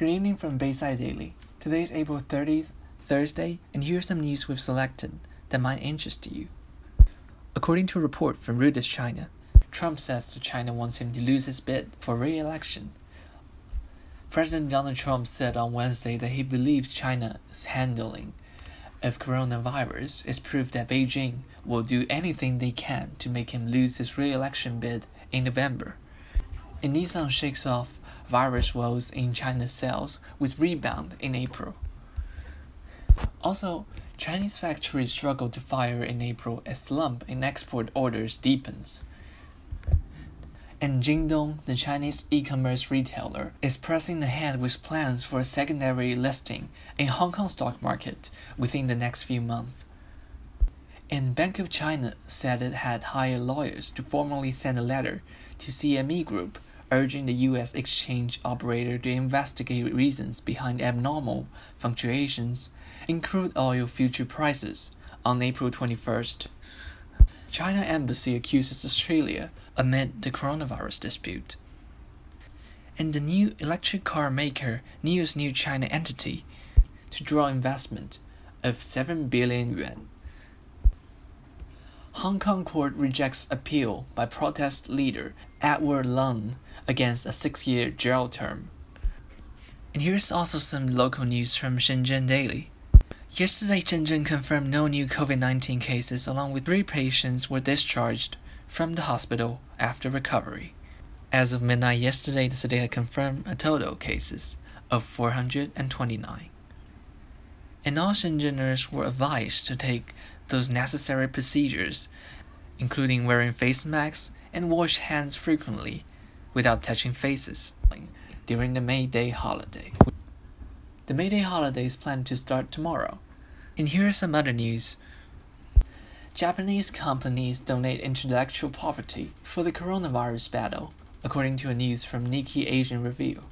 Good evening from Bayside Daily. Today is April 30th, Thursday, and here's some news we've selected that might interest you. According to a report from Reuters China, Trump says that China wants him to lose his bid for re election. President Donald Trump said on Wednesday that he believes China's handling of coronavirus is proof that Beijing will do anything they can to make him lose his re election bid in November. And Nissan shakes off virus woes in China's sales with rebound in April. Also, Chinese factories struggle to fire in April as slump in export orders deepens. And Jingdong, the Chinese e-commerce retailer, is pressing ahead with plans for a secondary listing in Hong Kong stock market within the next few months. And Bank of China said it had hired lawyers to formally send a letter to CME Group urging the U.S. exchange operator to investigate reasons behind abnormal fluctuations in crude oil future prices on April 21st. China embassy accuses Australia amid the coronavirus dispute. And the new electric car maker NIO's new China entity to draw investment of 7 billion yuan. Hong Kong court rejects appeal by protest leader Edward Leung against a six-year jail term. And here's also some local news from Shenzhen Daily. Yesterday, Shenzhen confirmed no new COVID 19 cases, along with three patients were discharged from the hospital after recovery. As of midnight yesterday, the city had confirmed a total cases of 429. And all Shenzheners were advised to take those necessary procedures, including wearing face masks and wash hands frequently without touching faces during the May Day holiday. The May Day holiday is planned to start tomorrow. And here are some other news. Japanese companies donate intellectual property for the coronavirus battle, according to a news from Nikkei Asian Review.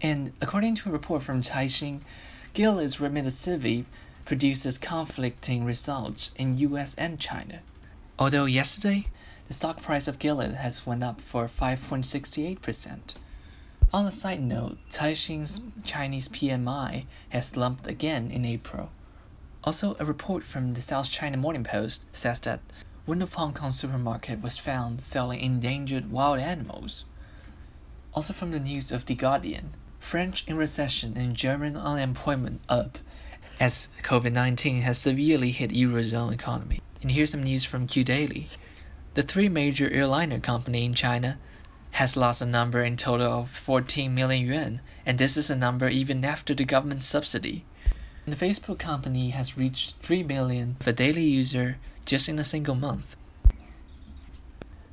And according to a report from Caixin, Gilead's Remdesivir produces conflicting results in US and China. Although yesterday, the stock price of Gilead has went up for 5.68%. On a side note, Caixin's Chinese PMI has slumped again in April. Also, a report from the South China Morning Post says that one of Hong Kong's supermarket was found selling endangered wild animals. Also from the news of The Guardian, French in recession and German unemployment up as COVID-19 has severely hit Eurozone economy. And here's some news from Q Daily. The three major airliner company in China has lost a number in total of 14 million yuan, and this is a number even after the government subsidy. The Facebook company has reached 3 million for daily user just in a single month.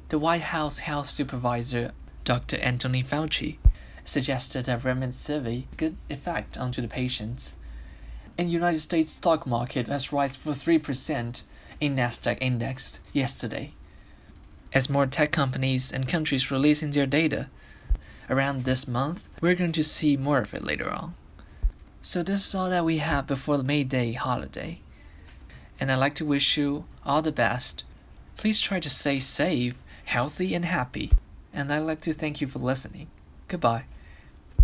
The White House health supervisor, Dr. Anthony Fauci, suggested that remdesivir good effect onto the patients. And United States stock market has risen for 3% in Nasdaq index yesterday as more tech companies and countries releasing their data. Around this month, we're going to see more of it later on. So this is all that we have before the May Day holiday. And I'd like to wish you all the best. Please try to stay safe, healthy, and happy. And I'd like to thank you for listening. Goodbye.